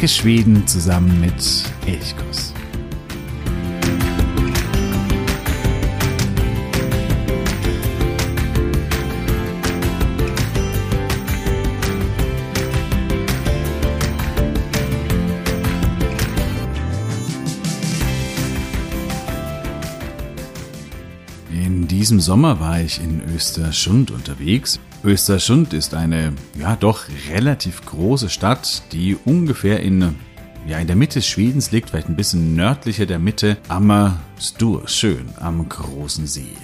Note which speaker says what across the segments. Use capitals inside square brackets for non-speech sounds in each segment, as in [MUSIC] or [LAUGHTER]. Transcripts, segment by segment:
Speaker 1: Entdecke Schweden zusammen mit Elchkuss. In diesem Sommer war ich in Österschund unterwegs. Österschund ist eine, ja doch relativ große Stadt, die ungefähr in, ja, in der Mitte Schwedens liegt, vielleicht ein bisschen nördlicher der Mitte, am Stur, am großen See.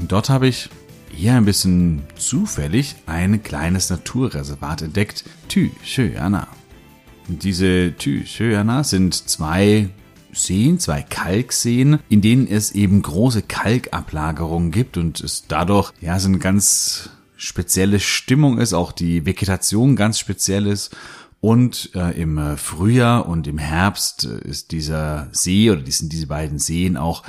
Speaker 1: Und dort habe ich eher ein bisschen zufällig ein kleines Naturreservat entdeckt, Ty Sjöarna. Diese Ty Sjöarna sind zwei Seen, zwei Kalkseen, in denen es eben große Kalkablagerungen gibt und es dadurch ja so eine ganz spezielle Stimmung ist, auch die Vegetation ganz speziell ist. Und äh, im Frühjahr und im Herbst ist dieser See oder sind diese beiden Seen auch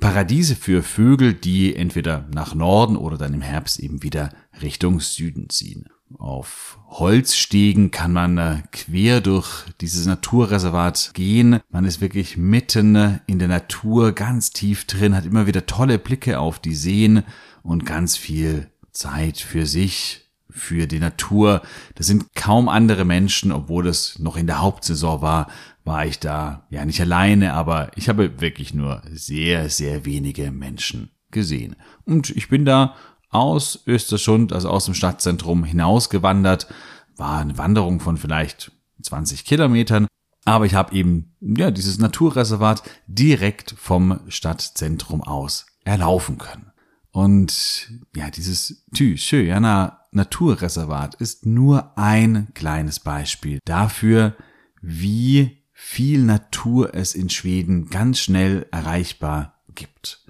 Speaker 1: Paradiese für Vögel, die entweder nach Norden oder dann im Herbst eben wieder Richtung Süden ziehen. Auf Holzstegen kann man äh, quer durch dieses Naturreservat gehen. Man ist wirklich mitten äh, in der Natur, ganz tief drin, hat immer wieder tolle Blicke auf die Seen und ganz viel Zeit für sich, für die Natur. Das sind kaum andere Menschen, obwohl es noch in der Hauptsaison war, war ich da ja nicht alleine, aber ich habe wirklich nur sehr, sehr wenige Menschen gesehen. Und ich bin da aus Österschund, also aus dem Stadtzentrum hinausgewandert. War eine Wanderung von vielleicht 20 Kilometern. Aber ich habe eben ja dieses Naturreservat direkt vom Stadtzentrum aus erlaufen können. Und ja, dieses Tü Thyjöjana Naturreservat ist nur ein kleines Beispiel dafür, wie viel Natur es in Schweden ganz schnell erreichbar gibt.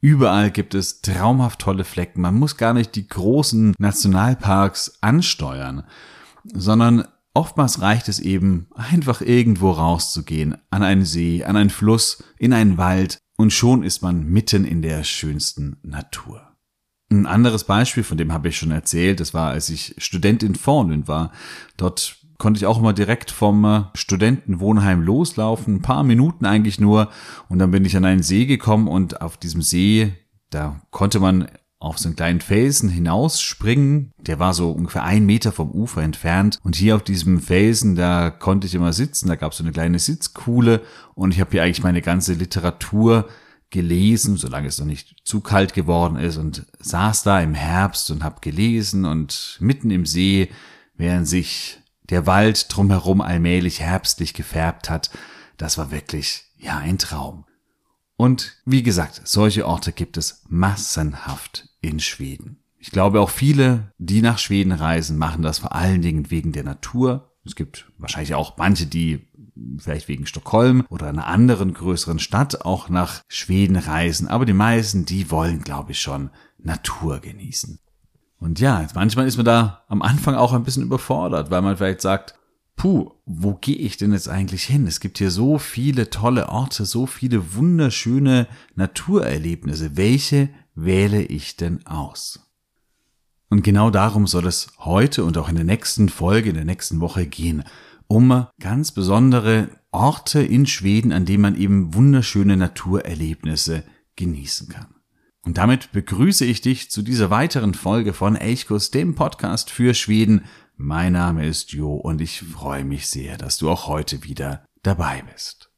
Speaker 1: Überall gibt es traumhaft tolle Flecken. Man muss gar nicht die großen Nationalparks ansteuern, sondern oftmals reicht es eben, einfach irgendwo rauszugehen, an einen See, an einen Fluss, in einen Wald, und schon ist man mitten in der schönsten Natur. Ein anderes Beispiel, von dem habe ich schon erzählt, das war, als ich Student in Fornlund war. Dort konnte ich auch immer direkt vom äh, Studentenwohnheim loslaufen, ein paar Minuten eigentlich nur. Und dann bin ich an einen See gekommen und auf diesem See, da konnte man auf so einen kleinen Felsen hinausspringen. Der war so ungefähr ein Meter vom Ufer entfernt. Und hier auf diesem Felsen, da konnte ich immer sitzen. Da gab es so eine kleine Sitzkuhle. Und ich habe hier eigentlich meine ganze Literatur gelesen, solange es noch nicht zu kalt geworden ist. Und saß da im Herbst und habe gelesen. Und mitten im See, während sich der Wald drumherum allmählich herbstlich gefärbt hat. Das war wirklich, ja, ein Traum. Und wie gesagt, solche Orte gibt es massenhaft in Schweden. Ich glaube auch viele, die nach Schweden reisen, machen das vor allen Dingen wegen der Natur. Es gibt wahrscheinlich auch manche, die vielleicht wegen Stockholm oder einer anderen größeren Stadt auch nach Schweden reisen. Aber die meisten, die wollen, glaube ich, schon Natur genießen. Und ja, manchmal ist man da am Anfang auch ein bisschen überfordert, weil man vielleicht sagt, puh, wo gehe ich denn jetzt eigentlich hin? Es gibt hier so viele tolle Orte, so viele wunderschöne Naturerlebnisse. Welche wähle ich denn aus? Und genau darum soll es heute und auch in der nächsten Folge, in der nächsten Woche gehen. Um ganz besondere Orte in Schweden, an denen man eben wunderschöne Naturerlebnisse genießen kann. Und damit begrüße ich dich zu dieser weiteren Folge von Elchkus, dem Podcast für Schweden. Mein Name ist Jo und ich freue mich sehr, dass du auch heute wieder dabei bist.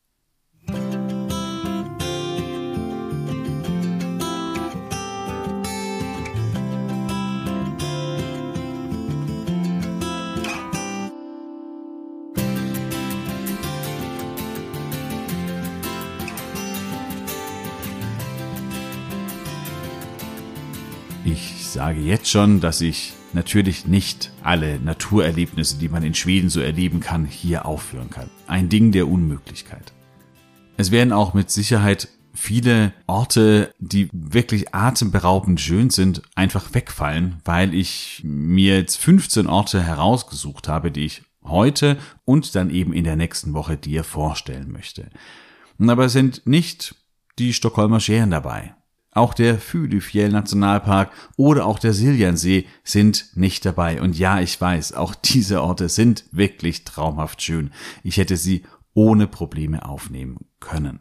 Speaker 1: Sage jetzt schon, dass ich natürlich nicht alle Naturerlebnisse, die man in Schweden so erleben kann, hier aufführen kann. Ein Ding der Unmöglichkeit. Es werden auch mit Sicherheit viele Orte, die wirklich atemberaubend schön sind, einfach wegfallen, weil ich mir jetzt 15 Orte herausgesucht habe, die ich heute und dann eben in der nächsten Woche dir vorstellen möchte. Aber es sind nicht die Stockholmer Scheren dabei. Auch der Filefjell Nationalpark oder auch der Siljansee sind nicht dabei. Und ja, ich weiß, auch diese Orte sind wirklich traumhaft schön. Ich hätte sie ohne Probleme aufnehmen können.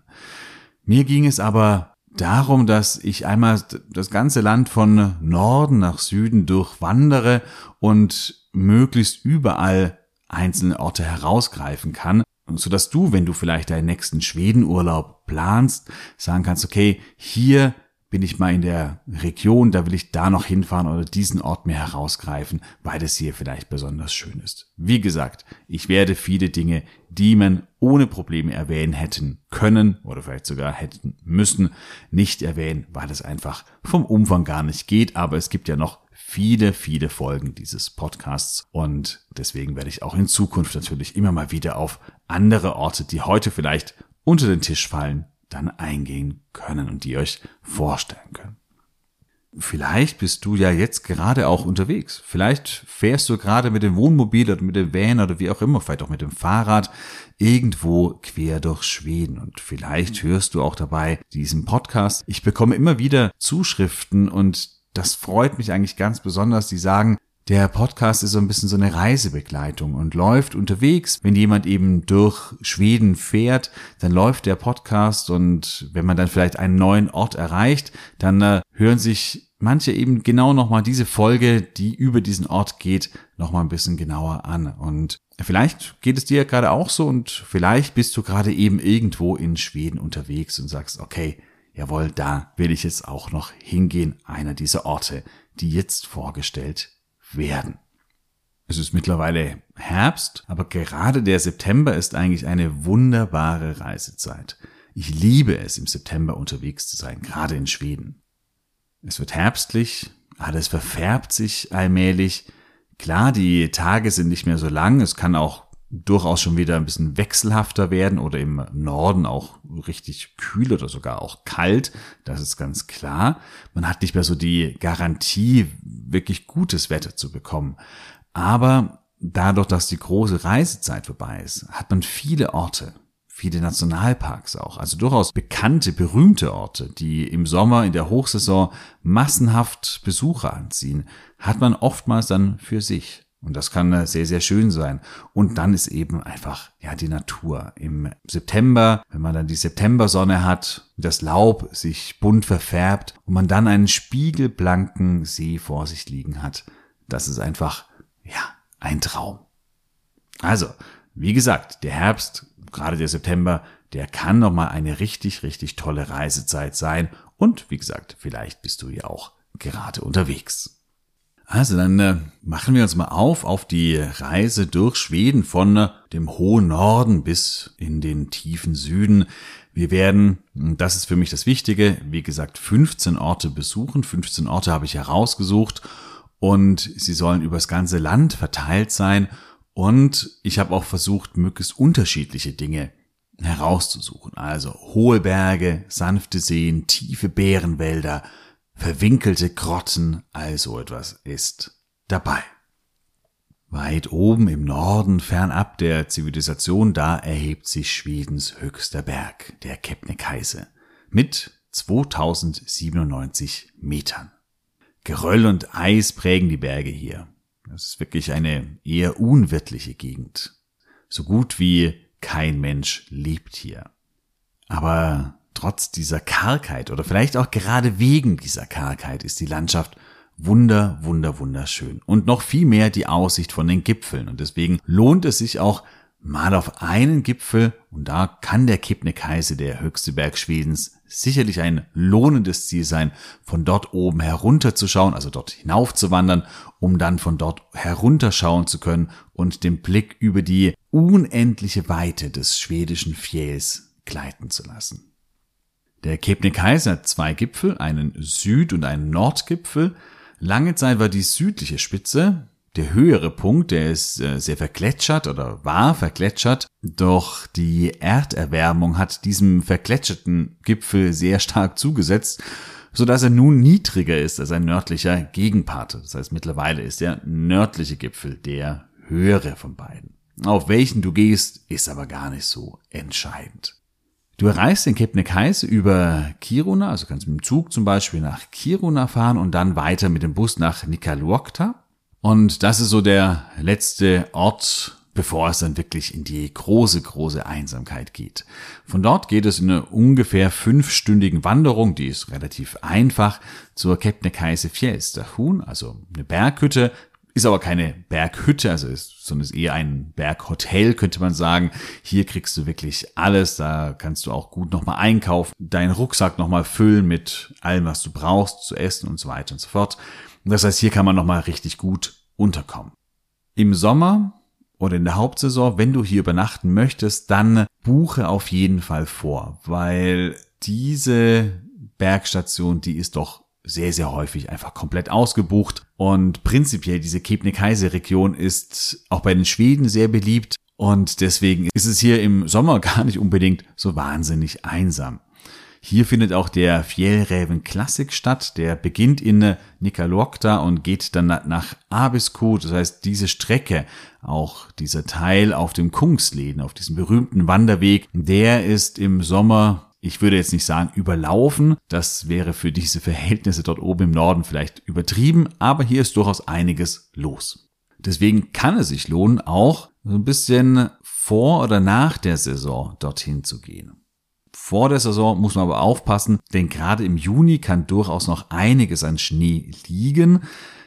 Speaker 1: Mir ging es aber darum, dass ich einmal das ganze Land von Norden nach Süden durchwandere und möglichst überall einzelne Orte herausgreifen kann, so dass du, wenn du vielleicht deinen nächsten Schwedenurlaub planst, sagen kannst, okay, hier bin ich mal in der Region, da will ich da noch hinfahren oder diesen Ort mir herausgreifen, weil es hier vielleicht besonders schön ist. Wie gesagt, ich werde viele Dinge, die man ohne Probleme erwähnen hätten können oder vielleicht sogar hätten müssen, nicht erwähnen, weil es einfach vom Umfang gar nicht geht, aber es gibt ja noch viele, viele Folgen dieses Podcasts und deswegen werde ich auch in Zukunft natürlich immer mal wieder auf andere Orte, die heute vielleicht unter den Tisch fallen, dann eingehen können und die euch vorstellen können. Vielleicht bist du ja jetzt gerade auch unterwegs. Vielleicht fährst du gerade mit dem Wohnmobil oder mit dem Van oder wie auch immer, vielleicht auch mit dem Fahrrad irgendwo quer durch Schweden. Und vielleicht hörst du auch dabei diesen Podcast. Ich bekomme immer wieder Zuschriften und das freut mich eigentlich ganz besonders. Die sagen, der Podcast ist so ein bisschen so eine Reisebegleitung und läuft unterwegs. Wenn jemand eben durch Schweden fährt, dann läuft der Podcast und wenn man dann vielleicht einen neuen Ort erreicht, dann äh, hören sich manche eben genau nochmal diese Folge, die über diesen Ort geht, nochmal ein bisschen genauer an. Und vielleicht geht es dir gerade auch so und vielleicht bist du gerade eben irgendwo in Schweden unterwegs und sagst, okay, jawohl, da will ich jetzt auch noch hingehen, einer dieser Orte, die jetzt vorgestellt werden. Es ist mittlerweile Herbst, aber gerade der September ist eigentlich eine wunderbare Reisezeit. Ich liebe es, im September unterwegs zu sein, gerade in Schweden. Es wird herbstlich, alles verfärbt sich allmählich. Klar, die Tage sind nicht mehr so lang, es kann auch durchaus schon wieder ein bisschen wechselhafter werden oder im Norden auch richtig kühl oder sogar auch kalt. Das ist ganz klar. Man hat nicht mehr so die Garantie, wirklich gutes Wetter zu bekommen. Aber dadurch, dass die große Reisezeit vorbei ist, hat man viele Orte, viele Nationalparks auch, also durchaus bekannte, berühmte Orte, die im Sommer in der Hochsaison massenhaft Besucher anziehen, hat man oftmals dann für sich. Und das kann äh, sehr, sehr schön sein. Und dann ist eben einfach, ja, die Natur. Im September, wenn man dann die Septembersonne hat, das Laub sich bunt verfärbt und man dann einen spiegelblanken See vor sich liegen hat, das ist einfach, ja, ein Traum. Also, wie gesagt, der Herbst, gerade der September, der kann nochmal eine richtig, richtig tolle Reisezeit sein. Und wie gesagt, vielleicht bist du ja auch gerade unterwegs. Also dann äh, machen wir uns mal auf auf die Reise durch Schweden von äh, dem hohen Norden bis in den tiefen Süden. Wir werden, das ist für mich das Wichtige, wie gesagt, 15 Orte besuchen. 15 Orte habe ich herausgesucht und sie sollen übers ganze Land verteilt sein. Und ich habe auch versucht, möglichst unterschiedliche Dinge herauszusuchen. Also hohe Berge, sanfte Seen, tiefe Bärenwälder, verwinkelte Grotten, all so etwas ist dabei. Weit oben im Norden, fernab der Zivilisation, da erhebt sich Schwedens höchster Berg, der Kebnekaise, mit 2097 Metern. Geröll und Eis prägen die Berge hier. Das ist wirklich eine eher unwirtliche Gegend. So gut wie kein Mensch lebt hier. Aber trotz dieser Kargheit oder vielleicht auch gerade wegen dieser Kargheit ist die Landschaft wunder, wunder, wunderschön. Und noch viel mehr die Aussicht von den Gipfeln. Und deswegen lohnt es sich auch mal auf einen Gipfel, und da kann der Kebnekaise, der höchste Berg Schwedens, sicherlich ein lohnendes Ziel sein, von dort oben herunterzuschauen, also dort hinauf zu wandern, um dann von dort herunterschauen zu können und den Blick über die unendliche Weite des schwedischen Fjälls gleiten zu lassen. Der Kebnekaise hat zwei Gipfel, einen Süd- und einen Nordgipfel. Lange Zeit war die südliche Spitze der höhere Punkt, der ist äh, sehr vergletschert oder war vergletschert, doch die Erderwärmung hat diesem vergletscherten Gipfel sehr stark zugesetzt, so dass er nun niedriger ist als ein nördlicher Gegenpart. Das heißt, mittlerweile ist der nördliche Gipfel der höhere von beiden. Auf welchen du gehst, ist aber gar nicht so entscheidend. Du erreichst den Kebnekaise über Kiruna, also kannst mit dem Zug zum Beispiel nach Kiruna fahren und dann weiter mit dem Bus nach Nikkaluokta. Und das ist so der letzte Ort, bevor es dann wirklich in die große, große Einsamkeit geht. Von dort geht es in eine ungefähr fünfstündigen Wanderung, die ist relativ einfach, zur Kebnekaise Fjellstahun, also eine Berghütte, ist aber keine Berghütte, also ist, sondern ist eher ein Berghotel, könnte man sagen. Hier kriegst du wirklich alles. Da kannst du auch gut nochmal einkaufen, deinen Rucksack nochmal füllen mit allem, was du brauchst, zu essen und so weiter und so fort. Das heißt, hier kann man nochmal richtig gut unterkommen. Im Sommer oder in der Hauptsaison, wenn du hier übernachten möchtest, dann buche auf jeden Fall vor, weil diese Bergstation, die ist doch sehr, sehr häufig einfach komplett ausgebucht. Und prinzipiell diese Kebnekaise-Region ist auch bei den Schweden sehr beliebt. Und deswegen ist es hier im Sommer [LAUGHS] gar nicht unbedingt so wahnsinnig einsam. Hier findet auch der Fjellräven Classic statt. Der beginnt in Nikkaluokta und geht dann nach Abisko. Das heißt, diese Strecke, auch dieser Teil auf dem Kungsleden, auf diesem berühmten Wanderweg, der ist im Sommer ich würde jetzt nicht sagen überlaufen, das wäre für diese Verhältnisse dort oben im Norden vielleicht übertrieben, aber hier ist durchaus einiges los. Deswegen kann es sich lohnen, auch so ein bisschen vor oder nach der Saison dorthin zu gehen. Vor der Saison muss man aber aufpassen, denn gerade im Juni kann durchaus noch einiges an Schnee liegen.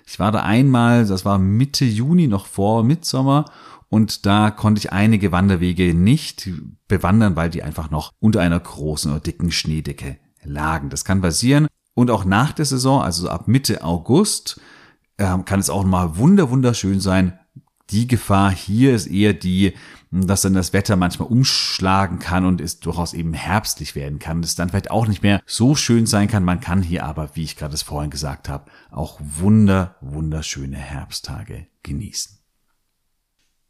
Speaker 1: Ich war da einmal, das war Mitte Juni noch vor Mitsommer und da konnte ich einige Wanderwege nicht bewandern, weil die einfach noch unter einer großen oder dicken Schneedecke lagen. Das kann passieren. Und auch nach der Saison, also ab Mitte August, äh, kann es auch mal wunder wunderschön sein. Die Gefahr hier ist eher die, dass dann das Wetter manchmal umschlagen kann und es durchaus eben herbstlich werden kann. Es dann vielleicht auch nicht mehr so schön sein kann. Man kann hier aber, wie ich gerade es vorhin gesagt habe, auch wunder, wunderschöne Herbsttage genießen.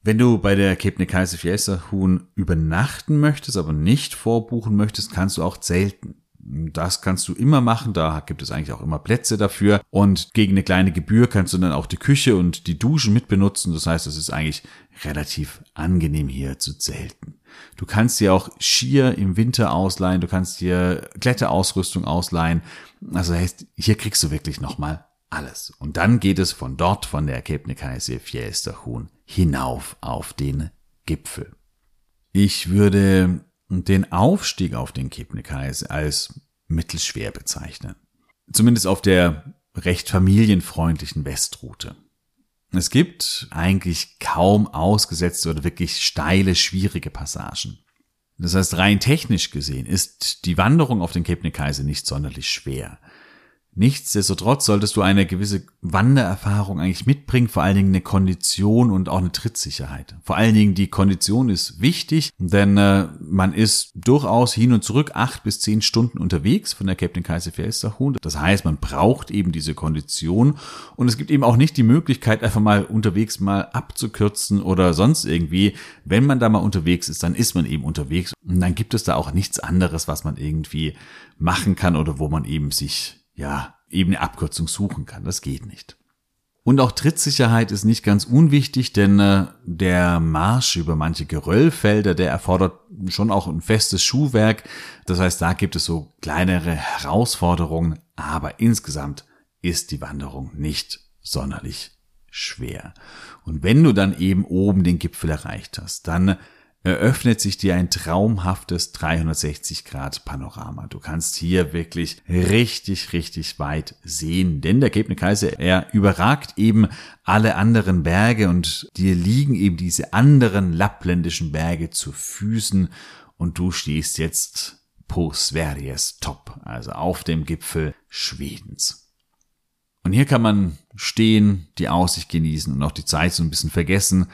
Speaker 1: Wenn du bei der Kebnekaise Fiesta Huhn übernachten möchtest, aber nicht vorbuchen möchtest, kannst du auch zelten. Das kannst du immer machen, da gibt es eigentlich auch immer Plätze dafür. Und gegen eine kleine Gebühr kannst du dann auch die Küche und die Duschen mitbenutzen. Das heißt, es ist eigentlich relativ angenehm hier zu zelten. Du kannst dir auch Skier im Winter ausleihen, du kannst dir Kletteraausrüstung ausleihen. Also das heißt, hier kriegst du wirklich nochmal alles. Und dann geht es von dort, von der Kebnekaise Fiesta Huhn hinauf auf den Gipfel. Ich würde den Aufstieg auf den Kebnekaise als mittelschwer bezeichnen. Zumindest auf der recht familienfreundlichen Westroute. Es gibt eigentlich kaum ausgesetzte oder wirklich steile, schwierige Passagen. Das heißt, rein technisch gesehen ist die Wanderung auf den Kebnekaise nicht sonderlich schwer. Nichtsdestotrotz solltest du eine gewisse Wandererfahrung eigentlich mitbringen, vor allen Dingen eine Kondition und auch eine Trittsicherheit. Vor allen Dingen die Kondition ist wichtig, denn äh, man ist durchaus hin und zurück acht bis zehn Stunden unterwegs von der Captain Kaiser Felsterhuhn. Das heißt, man braucht eben diese Kondition und es gibt eben auch nicht die Möglichkeit, einfach mal unterwegs mal abzukürzen oder sonst irgendwie. Wenn man da mal unterwegs ist, dann ist man eben unterwegs und dann gibt es da auch nichts anderes, was man irgendwie machen kann oder wo man eben sich ja, eben eine Abkürzung suchen kann. Das geht nicht. Und auch Trittsicherheit ist nicht ganz unwichtig, denn äh, der Marsch über manche Geröllfelder, der erfordert schon auch ein festes Schuhwerk. Das heißt, da gibt es so kleinere Herausforderungen, aber insgesamt ist die Wanderung nicht sonderlich schwer. Und wenn du dann eben oben den Gipfel erreicht hast, dann eröffnet sich dir ein traumhaftes 360 Grad Panorama. Du kannst hier wirklich richtig, richtig weit sehen, denn der Kebnekaise, er überragt eben alle anderen Berge und dir liegen eben diese anderen lappländischen Berge zu Füßen und du stehst jetzt po Sveriges Top, also auf dem Gipfel Schwedens. Und hier kann man stehen, die Aussicht genießen und auch die Zeit so ein bisschen vergessen.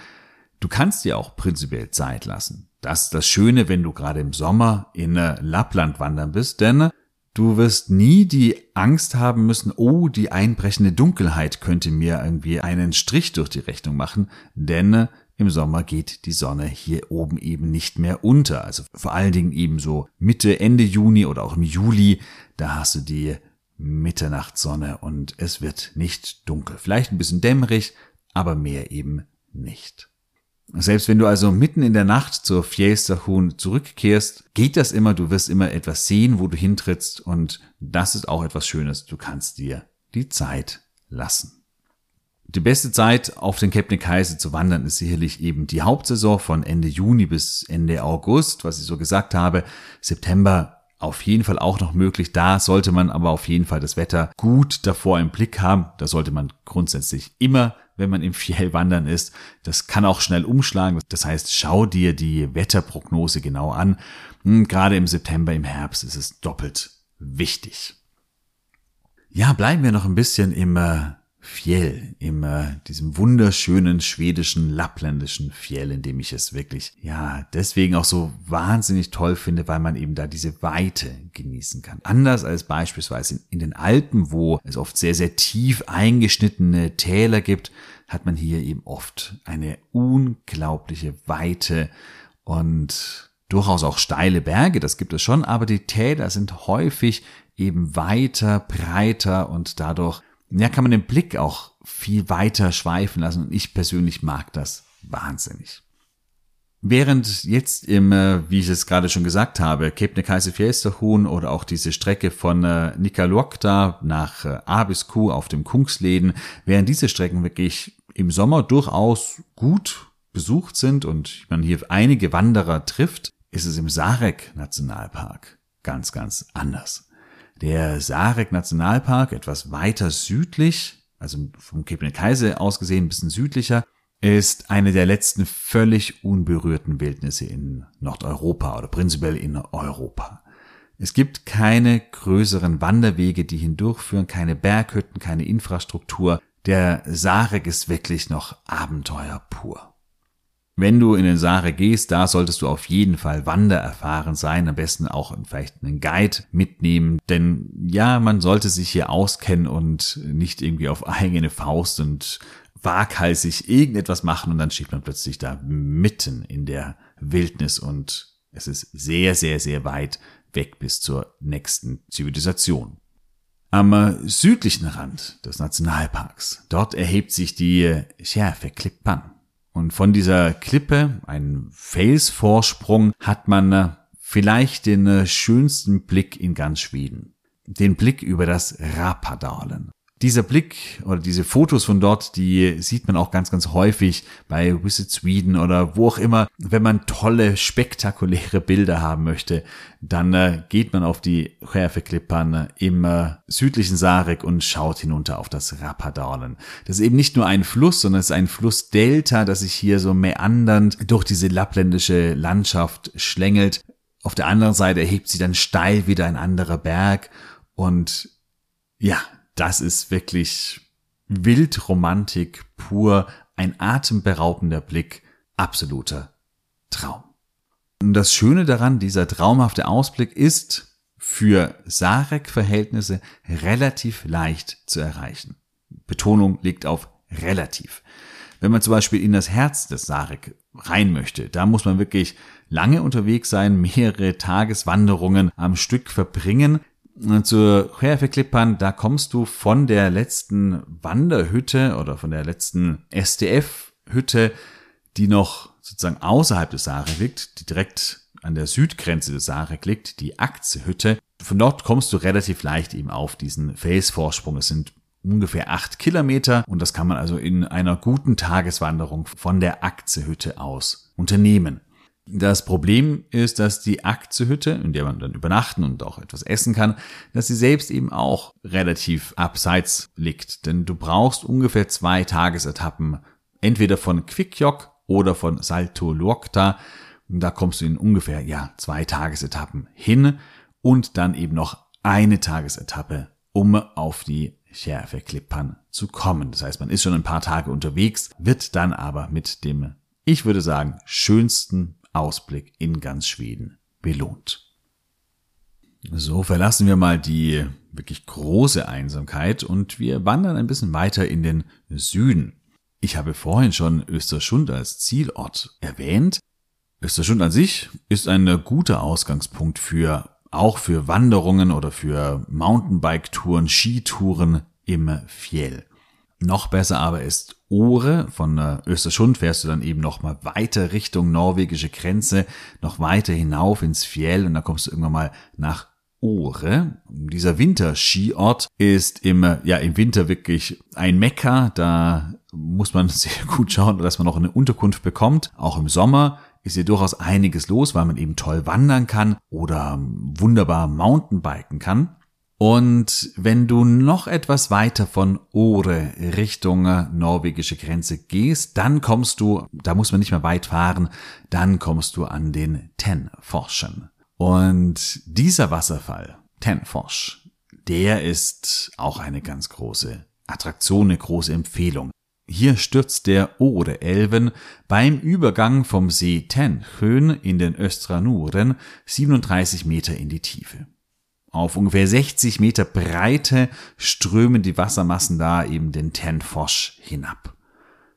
Speaker 1: Du kannst dir auch prinzipiell Zeit lassen. Das ist das Schöne, wenn du gerade im Sommer in äh, Lappland wandern bist, denn du wirst nie die Angst haben müssen, oh, die einbrechende Dunkelheit könnte mir irgendwie einen Strich durch die Rechnung machen, denn äh, im Sommer geht die Sonne hier oben eben nicht mehr unter. Also vor allen Dingen eben so Mitte, Ende Juni oder auch im Juli, da hast du die Mitternachtssonne und es wird nicht dunkel. Vielleicht ein bisschen dämmerig, aber mehr eben nicht. Selbst wenn du also mitten in der Nacht zur Fjästerhuhn zurückkehrst, geht das immer, du wirst immer etwas sehen, wo du hintrittst und das ist auch etwas Schönes, du kannst dir die Zeit lassen. Die beste Zeit auf den Kebnekaise zu wandern ist sicherlich eben die Hauptsaison von Ende Juni bis Ende August, was ich so gesagt habe. September auf jeden Fall auch noch möglich. Da sollte man aber auf jeden Fall das Wetter gut davor im Blick haben. Da sollte man grundsätzlich immer, wenn man im Fjell wandern ist, das kann auch schnell umschlagen. Das heißt, schau dir die Wetterprognose genau an. Hm, gerade im September, im Herbst ist es doppelt wichtig. Ja, bleiben wir noch ein bisschen im äh, Fjell, in äh, diesem wunderschönen schwedischen, lappländischen Fjell, in dem ich es wirklich, ja, deswegen auch so wahnsinnig toll finde, weil man eben da diese Weite genießen kann. Anders als beispielsweise in, in den Alpen, wo es oft sehr, sehr tief eingeschnittene Täler gibt, hat man hier eben oft eine unglaubliche Weite und durchaus auch steile Berge, das gibt es schon, aber die Täler sind häufig eben weiter, breiter und dadurch ja, kann man den Blick auch viel weiter schweifen lassen und ich persönlich mag das wahnsinnig. Während jetzt im, äh, wie ich es gerade schon gesagt habe, Kebnekaise Fjästerhuhn oder auch diese Strecke von äh, Nikalokta nach äh, A bis Q auf dem Kungsläden, während diese Strecken wirklich im Sommer durchaus gut besucht sind und man hier einige Wanderer trifft, ist es im Sarek Nationalpark ganz, ganz anders. Der Sarek Nationalpark, etwas weiter südlich, also vom Kebnekaise aus gesehen ein bisschen südlicher, ist eine der letzten völlig unberührten Wildnisse in Nordeuropa oder prinzipiell in Europa. Es gibt keine größeren Wanderwege, die hindurchführen, keine Berghütten, keine Infrastruktur. Der Sarek ist wirklich noch Abenteuer pur. Wenn du in den Sare gehst, da solltest du auf jeden Fall wandererfahren sein, am besten auch vielleicht einen Guide mitnehmen, denn ja, man sollte sich hier auskennen und nicht irgendwie auf eigene Faust und waghalsig irgendetwas machen und dann steht man plötzlich da mitten in der Wildnis und es ist sehr, sehr, sehr weit weg bis zur nächsten Zivilisation. Am südlichen Rand des Nationalparks, dort erhebt sich die Schärfe Klippan. Und von dieser Klippe, ein Felsvorsprung, hat man äh, vielleicht den äh, schönsten Blick in ganz Schweden. Den Blick über das Rapadalen dieser Blick oder diese Fotos von dort, die sieht man auch ganz, ganz häufig bei Visit Sweden oder wo auch immer. Wenn man tolle, spektakuläre Bilder haben möchte, dann äh, geht man auf die Skärfeklippern im äh, südlichen Sarek und schaut hinunter auf das Rapadalen. Das ist eben nicht nur ein Fluss, sondern es ist ein Flussdelta, das sich hier so meandernd durch diese lappländische Landschaft schlängelt. Auf der anderen Seite erhebt sie dann steil wieder ein anderer Berg und ja, das ist wirklich Wildromantik pur, ein atemberaubender Blick, absoluter Traum. Und das Schöne daran, dieser traumhafte Ausblick ist für Sarek-Verhältnisse relativ leicht zu erreichen. Betonung liegt auf relativ. Wenn man zum Beispiel in das Herz des Sarek rein möchte, da muss man wirklich lange unterwegs sein, mehrere Tageswanderungen am Stück verbringen zur Querverklippern, da kommst du von der letzten Wanderhütte oder von der letzten SDF-Hütte, die noch sozusagen außerhalb des Sarek liegt, die direkt an der Südgrenze des Sarek liegt, die Akzehütte. Von dort kommst du relativ leicht eben auf diesen Felsvorsprung. Es sind ungefähr acht Kilometer und das kann man also in einer guten Tageswanderung von der Akzehütte aus unternehmen. Das Problem ist, dass die Aktiehütte, in der man dann übernachten und auch etwas essen kann, dass sie selbst eben auch relativ abseits liegt. Denn du brauchst ungefähr zwei Tagesetappen, entweder von Quickjok oder von Salto Luokta. Da kommst du in ungefähr, ja, zwei Tagesetappen hin und dann eben noch eine Tagesetappe, um auf die Schärfe-Klippern zu kommen. Das heißt, man ist schon ein paar Tage unterwegs, wird dann aber mit dem, ich würde sagen, schönsten Ausblick in ganz Schweden belohnt. So verlassen wir mal die wirklich große Einsamkeit und wir wandern ein bisschen weiter in den Süden. Ich habe vorhin schon Östersund als Zielort erwähnt. Östersund an sich ist ein guter Ausgangspunkt für auch für Wanderungen oder für Mountainbike-Touren, Skitouren im Fjell. Noch besser aber ist Ore. Von äh, Österschund fährst du dann eben noch mal weiter Richtung norwegische Grenze, noch weiter hinauf ins Fjell und dann kommst du irgendwann mal nach Ore. Dieser Winterskiort ist im, ja, im Winter wirklich ein Mekka. Da muss man [LAUGHS] sehr gut schauen, dass man noch eine Unterkunft bekommt. Auch im Sommer ist hier durchaus einiges los, weil man eben toll wandern kann oder wunderbar Mountainbiken kann. Und wenn du noch etwas weiter von Ore Richtung norwegische Grenze gehst, dann kommst du, da muss man nicht mehr weit fahren, dann kommst du an den Tenforschen. Und dieser Wasserfall, Tenforsch, der ist auch eine ganz große Attraktion, eine große Empfehlung. Hier stürzt der Ore Elven beim Übergang vom See Tenhön in den Östranuren 37 Meter in die Tiefe. Auf ungefähr 60 Meter Breite strömen die Wassermassen da eben den Tenfosch hinab.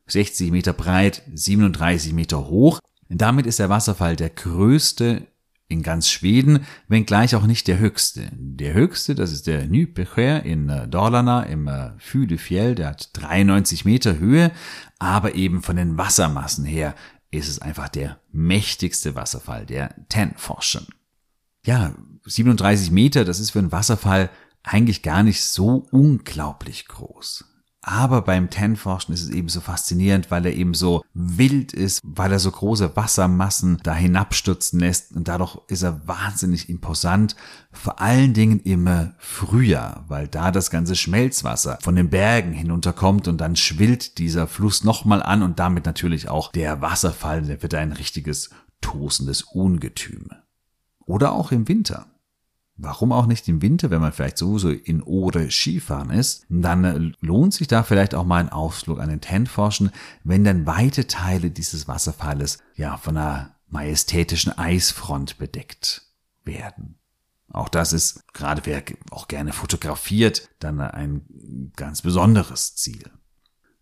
Speaker 1: 60 Meter breit, 37 Meter hoch. Damit ist der Wasserfall der größte in ganz Schweden, wenngleich auch nicht der höchste. Der höchste, das ist der Nypecher in äh, Dalarna im äh, Fydefjell, der hat 93 Meter Höhe, aber eben von den Wassermassen her ist es einfach der mächtigste Wasserfall, der Tenforschen. Ja, 37 Meter, das ist für einen Wasserfall eigentlich gar nicht so unglaublich groß. Aber beim Tenforschen ist es eben so faszinierend, weil er eben so wild ist, weil er so große Wassermassen da hinabstürzen lässt und dadurch ist er wahnsinnig imposant. Vor allen Dingen im Frühjahr, weil da das ganze Schmelzwasser von den Bergen hinunterkommt und dann schwillt dieser Fluss nochmal an und damit natürlich auch der Wasserfall, der wird ein richtiges tosendes Ungetüm. Oder auch im Winter. Warum auch nicht im Winter, wenn man vielleicht sowieso in Ore Skifahren ist? Dann äh, lohnt sich da vielleicht auch mal ein Ausflug an den Tentforschen, wenn dann weite Teile dieses Wasserfalles ja von einer majestätischen Eisfront bedeckt werden. Auch das ist, gerade wer auch gerne fotografiert, dann ein ganz besonderes Ziel.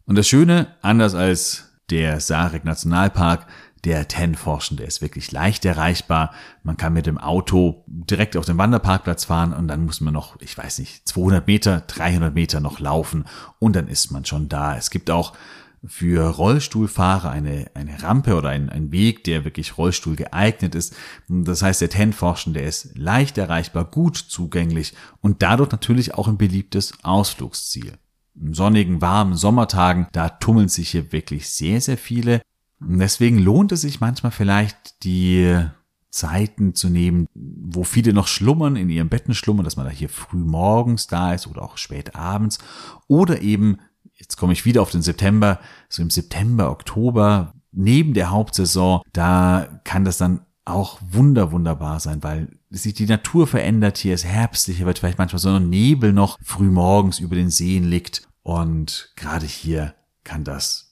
Speaker 1: Und das Schöne, anders als der Sarek Nationalpark, der Ten-Forschen, der ist wirklich leicht erreichbar. Man kann mit dem Auto direkt auf den Wanderparkplatz fahren und dann muss man noch, ich weiß nicht, 200 Meter, 300 Meter noch laufen und dann ist man schon da. Es gibt auch für Rollstuhlfahrer eine, eine Rampe oder ein, ein Weg, der wirklich Rollstuhl geeignet ist. Das heißt, der Ten-Forschen, der ist leicht erreichbar, gut zugänglich und dadurch natürlich auch ein beliebtes Ausflugsziel. In sonnigen, warmen Sommertagen, da tummeln sich hier wirklich sehr, sehr viele. Deswegen lohnt es sich manchmal vielleicht die Zeiten zu nehmen, wo viele noch schlummern, in ihren Betten schlummern, dass man da hier früh morgens da ist oder auch spät abends. Oder eben, jetzt komme ich wieder auf den September, so im September, Oktober, neben der Hauptsaison, da kann das dann auch wunder, wunderbar sein, weil sich die Natur verändert hier, ist herbstlich, wird vielleicht manchmal so ein Nebel noch früh morgens über den Seen liegt. Und gerade hier kann das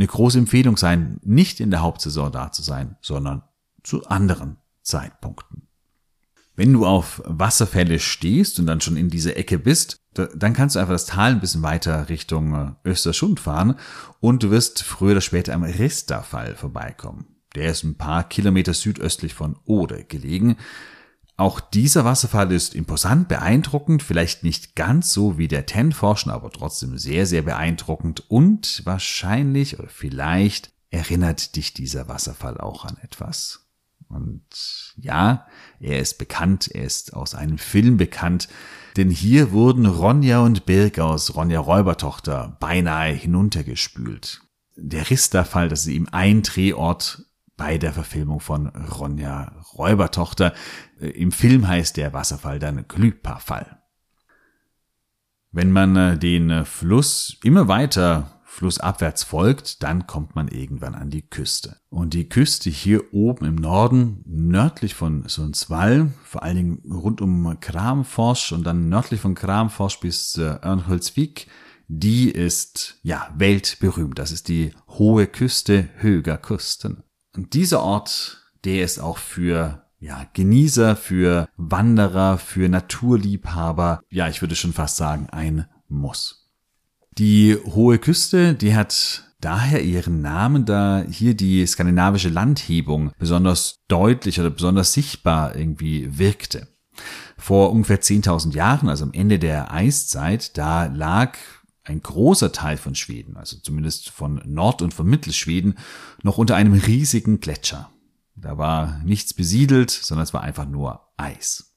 Speaker 1: eine große Empfehlung sein, nicht in der Hauptsaison da zu sein, sondern zu anderen Zeitpunkten. Wenn du auf Wasserfälle stehst und dann schon in dieser Ecke bist, dann kannst du einfach das Tal ein bisschen weiter Richtung äh, Österschund fahren und du wirst früher oder später am Ristafall vorbeikommen. Der ist ein paar Kilometer südöstlich von Ode gelegen. Auch dieser Wasserfall ist imposant, beeindruckend, vielleicht nicht ganz so wie der Tenforschen, aber trotzdem sehr, sehr beeindruckend und wahrscheinlich oder vielleicht erinnert dich dieser Wasserfall auch an etwas. Und ja, er ist bekannt, er ist aus einem Film bekannt, denn hier wurden Ronja und Birg aus Ronja Räubertochter beinahe hinuntergespült. Der Risterfall, das ist eben ein Drehort bei der Verfilmung von Ronja Räubertochter. Äh, Im Film heißt der Wasserfall dann Glüpa-Fall. Wenn man äh, den äh, Fluss immer weiter flussabwärts folgt, dann kommt man irgendwann an die Küste. Und die Küste hier oben im Norden, nördlich von Sundsvall, vor allen Dingen rund um Kramfors und dann nördlich von Kramfors bis Örnsköldsvik, die ist ja weltberühmt. Das ist die hohe Küste Höger Küsten. Und dieser Ort, der ist auch für ja, Genießer, für Wanderer, für Naturliebhaber, ja, ich würde schon fast sagen, ein Muss. Die hohe Küste, die hat daher ihren Namen, da hier die skandinavische Landhebung besonders deutlich oder besonders sichtbar irgendwie wirkte. Vor ungefähr 10.000 Jahren, also am Ende der Eiszeit, da lag ein großer Teil von Schweden, also zumindest von Nord- und von Mittelschweden, noch unter einem riesigen Gletscher. Da war nichts besiedelt, sondern es war einfach nur Eis.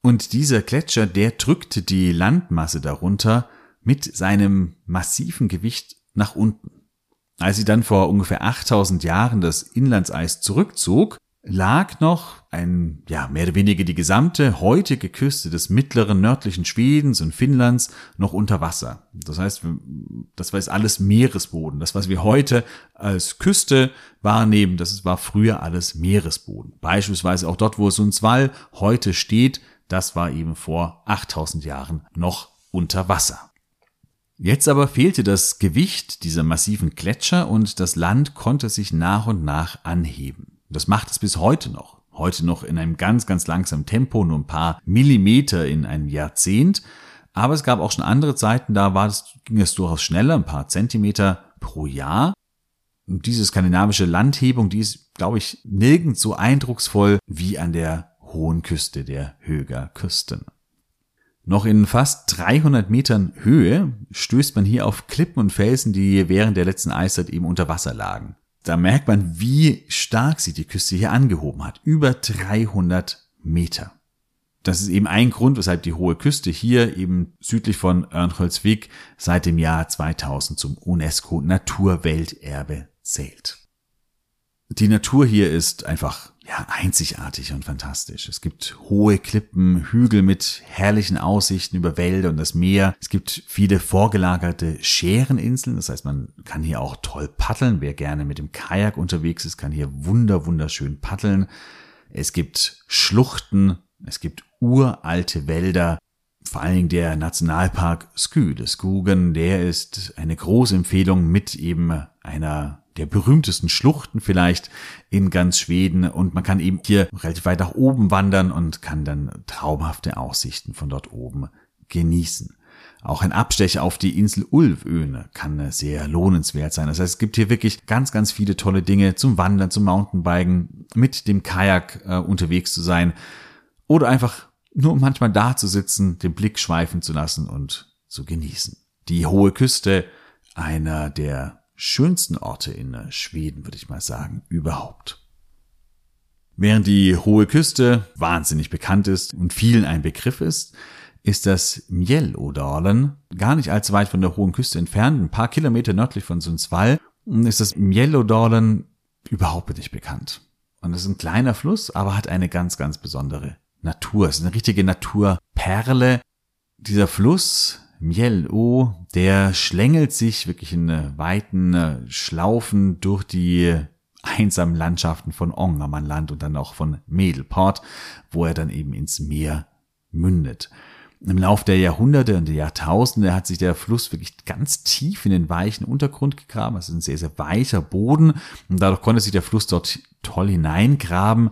Speaker 1: Und dieser Gletscher, der drückte die Landmasse darunter mit seinem massiven Gewicht nach unten. Als sie dann vor ungefähr 8000 Jahren das Inlandseis zurückzog, lag noch ein, ja, mehr oder weniger die gesamte heutige Küste des mittleren nördlichen Schwedens und Finnlands noch unter Wasser. Das heißt, das war jetzt alles Meeresboden. Das, was wir heute als Küste wahrnehmen, das war früher alles Meeresboden. Beispielsweise auch dort, wo Sundsvall heute steht, das war eben vor 8000 Jahren noch unter Wasser. Jetzt aber fehlte das Gewicht dieser massiven Gletscher und das Land konnte sich nach und nach anheben. Das macht es bis heute noch. Heute noch in einem ganz, ganz langsamen Tempo, nur ein paar Millimeter in einem Jahrzehnt. Aber es gab auch schon andere Zeiten, da war es, ging es durchaus schneller, ein paar Zentimeter pro Jahr. Und diese skandinavische Landhebung, die ist, glaube ich, nirgends so eindrucksvoll wie an der hohen Küste der Höger Küsten. Noch in fast 300 Metern Höhe stößt man hier auf Klippen und Felsen, die während der letzten Eiszeit eben unter Wasser lagen. Da merkt man, wie stark sie die Küste hier angehoben hat. Über 300 Meter. Das ist eben ein Grund, weshalb die hohe Küste hier eben südlich von Örnsköldsvik seit dem Jahr 2000 zum UNESCO Naturwelterbe zählt. Die Natur hier ist einfach ja, einzigartig und fantastisch. Es gibt hohe Klippen, Hügel mit herrlichen Aussichten über Wälder und das Meer. Es gibt viele vorgelagerte Schereninseln. Das heißt, man kann hier auch toll paddeln. Wer gerne mit dem Kajak unterwegs ist, kann hier wunder, wunderschön paddeln. Es gibt Schluchten. Es gibt uralte Wälder. Vor allen Dingen der Nationalpark Skü, des Skogen, der ist eine große Empfehlung mit eben einer der berühmtesten Schluchten vielleicht in ganz Schweden und man kann eben hier relativ weit nach oben wandern und kann dann traumhafte Aussichten von dort oben genießen. Auch ein Abstecher auf die Insel Ulvöhne kann sehr lohnenswert sein. Das heißt, es gibt hier wirklich ganz, ganz viele tolle Dinge zum Wandern, zum Mountainbiken, mit dem Kajak äh, unterwegs zu sein oder einfach nur manchmal da zu sitzen, den Blick schweifen zu lassen und zu genießen. Die hohe Küste, einer der schönsten Orte in Schweden, würde ich mal sagen, überhaupt. Während die hohe Küste wahnsinnig bekannt ist und vielen ein Begriff ist, ist das Mjellodalen gar nicht allzu weit von der hohen Küste entfernt, ein paar Kilometer nördlich von Sundsvall, ist das Mjellodalen überhaupt nicht bekannt. Und es ist ein kleiner Fluss, aber hat eine ganz, ganz besondere Natur. Es ist eine richtige Naturperle. Dieser Fluss Miel-O, der schlängelt sich wirklich in äh, weiten äh, Schlaufen durch die einsamen Landschaften von Ongermannland und dann auch von Medelport, wo er dann eben ins Meer mündet. Im Lauf der Jahrhunderte und der Jahrtausende hat sich der Fluss wirklich ganz tief in den weichen Untergrund gegraben. Es ist ein sehr, sehr weicher Boden und dadurch konnte sich der Fluss dort toll hineingraben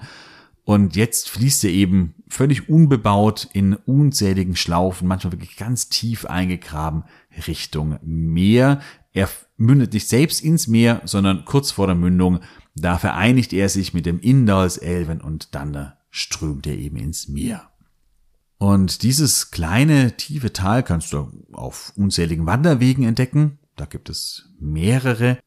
Speaker 1: und jetzt fließt er eben völlig unbebaut in unzähligen Schlaufen, manchmal wirklich ganz tief eingegraben Richtung Meer. Er mündet nicht selbst ins Meer, sondern kurz vor der Mündung, da vereinigt er sich mit dem Indalselven und dann strömt er eben ins Meer. Und dieses kleine, tiefe Tal kannst du auf unzähligen Wanderwegen entdecken. Da gibt es mehrere.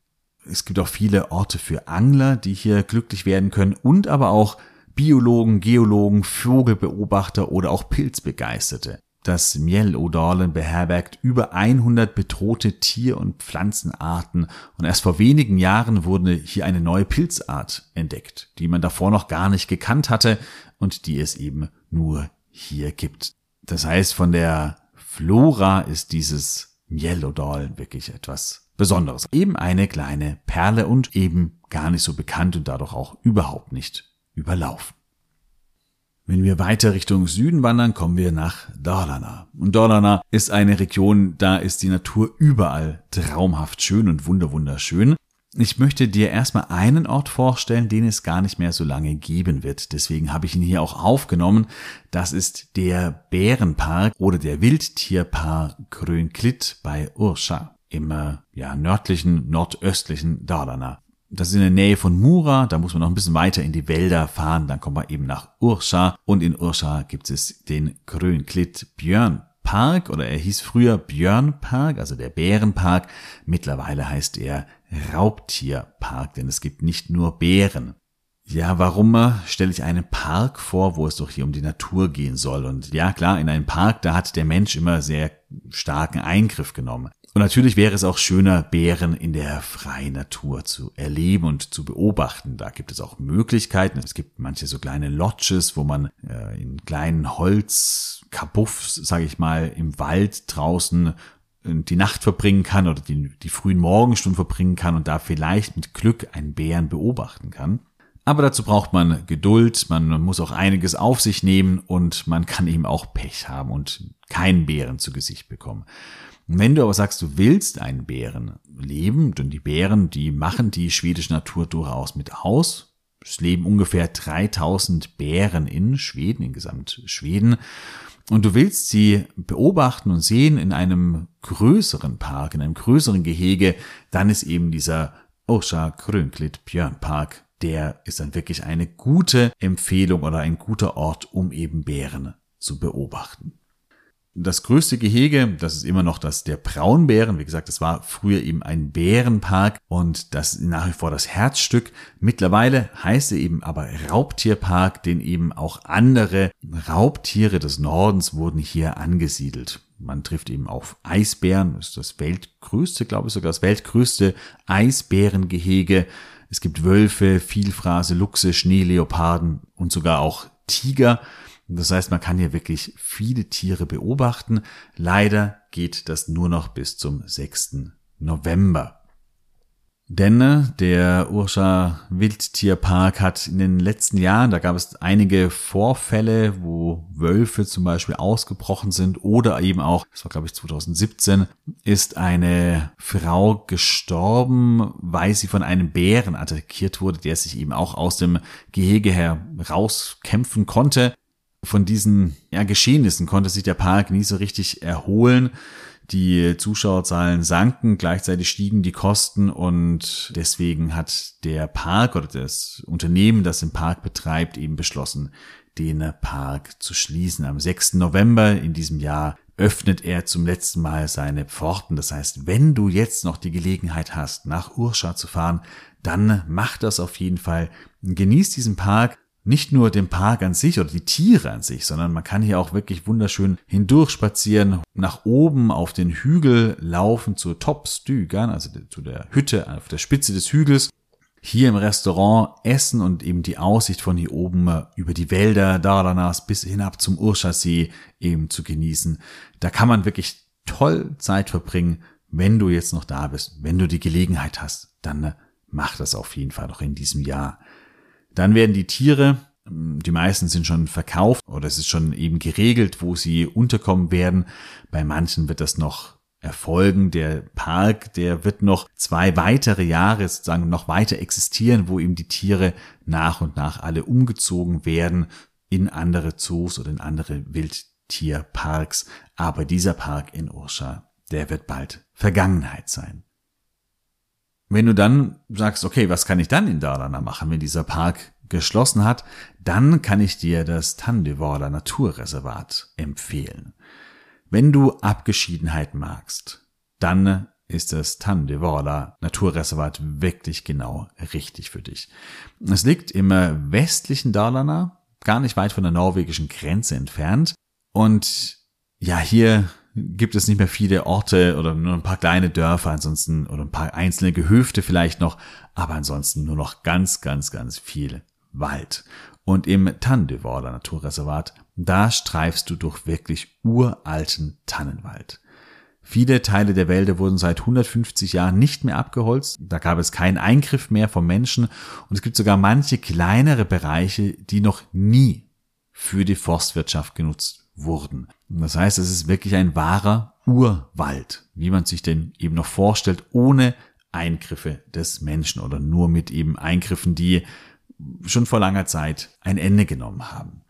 Speaker 1: Es gibt auch viele Orte für Angler, die hier glücklich werden können und aber auch Biologen, Geologen, Vogelbeobachter oder auch Pilzbegeisterte. Das Mjell-Odalen beherbergt über 100 bedrohte Tier- und Pflanzenarten und erst vor wenigen Jahren wurde hier eine neue Pilzart entdeckt, die man davor noch gar nicht gekannt hatte und die es eben nur hier gibt. Das heißt, von der Flora ist dieses Mjell-Odalen wirklich etwas Besonderes. Eben eine kleine Perle und eben gar nicht so bekannt und dadurch auch überhaupt nicht überlaufen. Wenn wir weiter Richtung Süden wandern, kommen wir nach Dalarna. Und Dalarna ist eine Region, da ist die Natur überall traumhaft schön und wunderwunderschön. Ich möchte dir erstmal einen Ort vorstellen, den es gar nicht mehr so lange geben wird. Deswegen habe ich ihn hier auch aufgenommen. Das ist der Bärenpark oder der Wildtierpark Grönklitt bei Urscha im äh, ja, nördlichen, nordöstlichen Dalarna das ist in der Nähe von Mura, da muss man noch ein bisschen weiter in die Wälder fahren, dann kommt man eben nach Urscha und in Urscha gibt es den Grönklitt Björn Park oder er hieß früher Björnpark, also der Bärenpark. Mittlerweile heißt er Raubtierpark, denn es gibt nicht nur Bären. Ja, warum äh, stelle ich einen Park vor, wo es doch hier um die Natur gehen soll? Und ja, klar, in einem Park, da hat der Mensch immer sehr starken Eingriff genommen. Und natürlich wäre es auch schöner, Bären in der freien Natur zu erleben und zu beobachten. Da gibt es auch Möglichkeiten. Es gibt manche so kleine Lodges, wo man äh, in kleinen Holzkabuffs, sage ich mal, im Wald draußen äh, die Nacht verbringen kann oder die, die frühen Morgenstunden verbringen kann und da vielleicht mit Glück einen Bären beobachten kann. Aber dazu braucht man Geduld, man muss auch einiges auf sich nehmen und man kann eben auch Pech haben und keinen Bären zu Gesicht bekommen. Wenn du aber sagst, du willst einen Bären leben, denn die Bären, die machen die schwedische Natur durchaus mit aus. Es leben ungefähr 3000 Bären in Schweden, in gesamt Schweden. Und du willst sie beobachten und sehen in einem größeren Park, in einem größeren Gehege, dann ist eben dieser Osha Krönklit Björnpark, der ist dann wirklich eine gute Empfehlung oder ein guter Ort, um eben Bären zu beobachten. Das größte Gehege, das ist immer noch das der Braunbären. Wie gesagt, das war früher eben ein Bärenpark und das nach wie vor das Herzstück. Mittlerweile heißt er eben aber Raubtierpark, denn eben auch andere Raubtiere des Nordens wurden hier angesiedelt. Man trifft eben auf Eisbären, das ist das weltgrößte, glaube ich sogar das weltgrößte Eisbärengehege. Es gibt Wölfe, Vielfraße, Luchse, Schneeleoparden und sogar auch Tiger. Das heißt, man kann hier wirklich viele Tiere beobachten. Leider geht das nur noch bis zum 6. November. Denn äh, der Urscha Wildtierpark hat in den letzten Jahren, da gab es einige Vorfälle, wo Wölfe zum Beispiel ausgebrochen sind oder eben auch, das war glaube ich 2017, ist eine Frau gestorben, weil sie von einem Bären attackiert wurde, der sich eben auch aus dem Gehege herauskämpfen konnte von diesen ja, Geschehnissen konnte sich der Park nie so richtig erholen. Die Zuschauerzahlen sanken, gleichzeitig stiegen die Kosten und deswegen hat der Park oder das Unternehmen, das den Park betreibt, eben beschlossen, den Park zu schließen. Am 6. November in diesem Jahr öffnet er zum letzten Mal seine Pforten. Das heißt, wenn du jetzt noch die Gelegenheit hast, nach Urscha zu fahren, dann mach das auf jeden Fall. Genieß diesen Park nicht nur den Park an sich oder die Tiere an sich, sondern man kann hier auch wirklich wunderschön hindurchspazieren, nach oben auf den Hügel laufen zur Topstügern, also zu der Hütte auf der Spitze des Hügels. Hier im Restaurant essen und eben die Aussicht von hier oben über die Wälder Dardanas bis hinab zum Urschasee eben zu genießen. Da kann man wirklich toll Zeit verbringen, wenn du jetzt noch da bist, wenn du die Gelegenheit hast, dann mach das auf jeden Fall noch in diesem Jahr. Dann werden die Tiere, die meisten sind schon verkauft oder es ist schon eben geregelt, wo sie unterkommen werden. Bei manchen wird das noch erfolgen. Der Park, der wird noch zwei weitere Jahre sozusagen noch weiter existieren, wo eben die Tiere nach und nach alle umgezogen werden in andere Zoos oder in andere Wildtierparks. Aber dieser Park in Urscha, der wird bald Vergangenheit sein. Wenn du dann sagst, okay, was kann ich dann in Dalarna machen, wenn dieser Park geschlossen hat, dann kann ich dir das Tandevorla Naturreservat empfehlen. Wenn du Abgeschiedenheit magst, dann ist das Tandevorla Naturreservat wirklich genau richtig für dich. Es liegt im westlichen Dalarna, gar nicht weit von der norwegischen Grenze entfernt. Und ja, hier gibt es nicht mehr viele Orte oder nur ein paar kleine Dörfer ansonsten oder ein paar einzelne Gehöfte vielleicht noch, aber ansonsten nur noch ganz, ganz, ganz viel Wald. Und im Tandevorder Naturreservat, da streifst du durch wirklich uralten Tannenwald. Viele Teile der Wälder wurden seit 150 Jahren nicht mehr abgeholzt. Da gab es keinen Eingriff mehr vom Menschen. Und es gibt sogar manche kleinere Bereiche, die noch nie für die Forstwirtschaft genutzt wurden. Das heißt, es ist wirklich ein wahrer Urwald, wie man sich denn eben noch vorstellt, ohne Eingriffe des Menschen oder nur mit eben Eingriffen, die schon vor langer Zeit ein Ende genommen haben.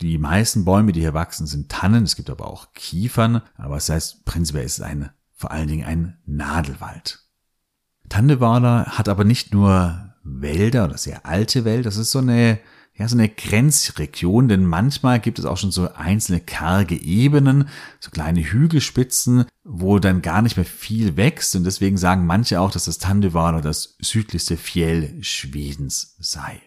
Speaker 1: Die meisten Bäume, die hier wachsen, sind Tannen, es gibt aber auch Kiefern, aber es heißt, prinzipiell ist es ein, vor allen Dingen ein Nadelwald. Tandewaler hat aber nicht nur Wälder oder sehr alte Wälder, das ist so eine ja, so eine Grenzregion, denn manchmal gibt es auch schon so einzelne karge Ebenen, so kleine Hügelspitzen, wo dann gar nicht mehr viel wächst und deswegen sagen manche auch, dass das Tandevalo das südlichste Fjell Schwedens sei.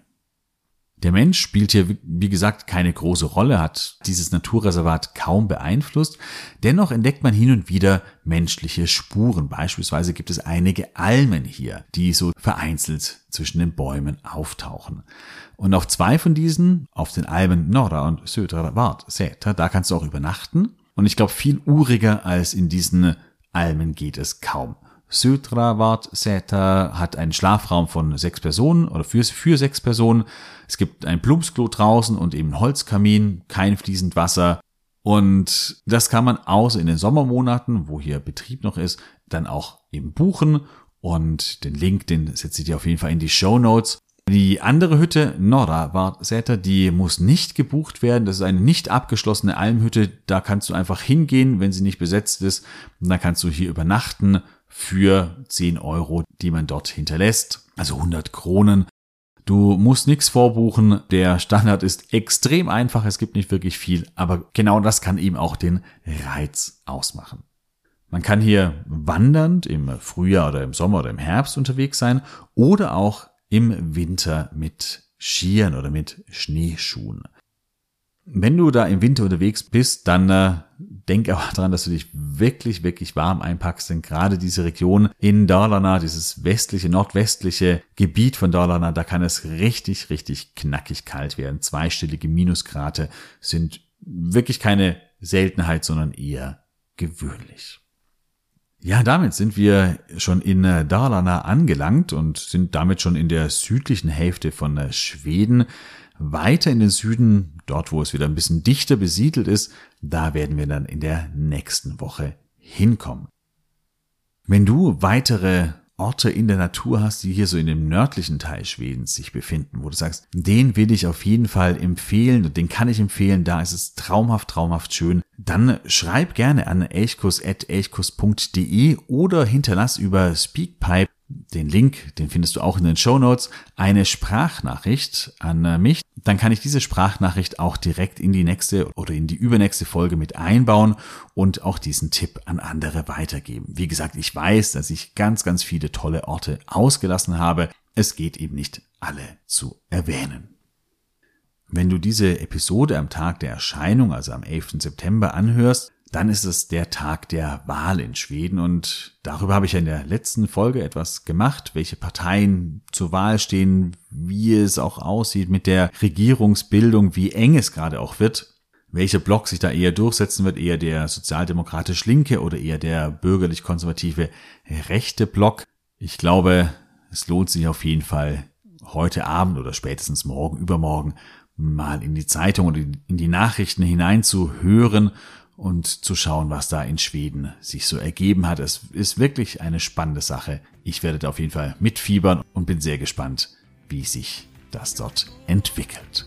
Speaker 1: Der Mensch spielt hier, wie gesagt, keine große Rolle, hat dieses Naturreservat kaum beeinflusst. Dennoch entdeckt man hin und wieder menschliche Spuren. Beispielsweise gibt es einige Almen hier, die so vereinzelt zwischen den Bäumen auftauchen. Und auf zwei von diesen, auf den Almen Norra und Södra Vart Säter, da kannst du auch übernachten. Und ich glaube, viel uriger als in diesen Almen geht es kaum. Södra Säter hat einen Schlafraum von sechs Personen oder für, für sechs Personen. Es gibt ein Plumpsklo draußen und eben Holzkamin, kein fließend Wasser. Und das kann man außer in den Sommermonaten, wo hier Betrieb noch ist, dann auch eben buchen. Und den Link, den setze ich dir auf jeden Fall in die Show Notes. Die andere Hütte, Norra Wartsäter, die muss nicht gebucht werden. Das ist eine nicht abgeschlossene Almhütte. Da kannst du einfach hingehen, wenn sie nicht besetzt ist. Und dann kannst du hier übernachten für 10 Euro, die man dort hinterlässt. Also 100 Kronen. Du musst nichts vorbuchen. Der Standard ist extrem einfach. Es gibt nicht wirklich viel. Aber genau das kann eben auch den Reiz ausmachen. Man kann hier wandernd im Frühjahr oder im Sommer oder im Herbst unterwegs sein oder auch im Winter mit Skiern oder mit Schneeschuhen. Wenn du da im Winter unterwegs bist, dann äh, denk aber daran, dass du dich wirklich, wirklich warm einpackst, denn gerade diese Region in Dalarna, dieses westliche, nordwestliche Gebiet von Dalarna, da kann es richtig, richtig knackig kalt werden. Zweistellige Minusgrade sind wirklich keine Seltenheit, sondern eher gewöhnlich. Ja, damit sind wir schon in Dalarna angelangt und sind damit schon in der südlichen Hälfte von Schweden. Weiter in den Süden, dort wo es wieder ein bisschen dichter besiedelt ist, da werden wir dann in der nächsten Woche hinkommen. Wenn du weitere Orte in der Natur hast, die hier so in dem nördlichen Teil Schwedens sich befinden, wo du sagst, den will ich auf jeden Fall empfehlen und den kann ich empfehlen, da ist es traumhaft, traumhaft schön, dann schreib gerne an elchkus.elchkus.de oder hinterlass über Speakpipe den Link, den findest du auch in den Show Notes, eine Sprachnachricht an äh, mich. Dann kann ich diese Sprachnachricht auch direkt in die nächste oder in die übernächste Folge mit einbauen und auch diesen Tipp an andere weitergeben. Wie gesagt, ich weiß, dass ich ganz, ganz viele tolle Orte ausgelassen habe. Es geht eben nicht alle zu erwähnen. Wenn du diese Episode am Tag der Erscheinung, also am 11. September anhörst, dann ist es der Tag der Wahl in Schweden und darüber habe ich ja in der letzten Folge etwas gemacht, welche Parteien zur Wahl stehen, wie es auch aussieht mit der Regierungsbildung, wie eng es gerade auch wird, welcher Block sich da eher durchsetzen wird, eher der sozialdemokratisch linke oder eher der bürgerlich-konservative rechte Block. Ich glaube, es lohnt sich auf jeden Fall heute Abend oder spätestens morgen, übermorgen mal in die Zeitung oder in die Nachrichten hineinzuhören und zu schauen, was da in Schweden sich so ergeben hat. Es ist wirklich eine spannende Sache. Ich werde da auf jeden Fall mitfiebern und bin sehr gespannt, wie sich das dort entwickelt.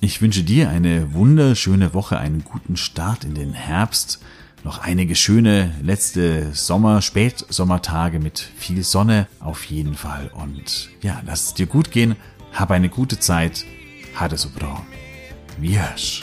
Speaker 1: Ich wünsche dir eine wunderschöne Woche, einen guten Start in den Herbst, noch einige schöne letzte Sommer, Spätsommertage mit viel Sonne auf jeden Fall und ja, lass es dir gut gehen, hab eine gute Zeit, hatte so bra. Vi hörs!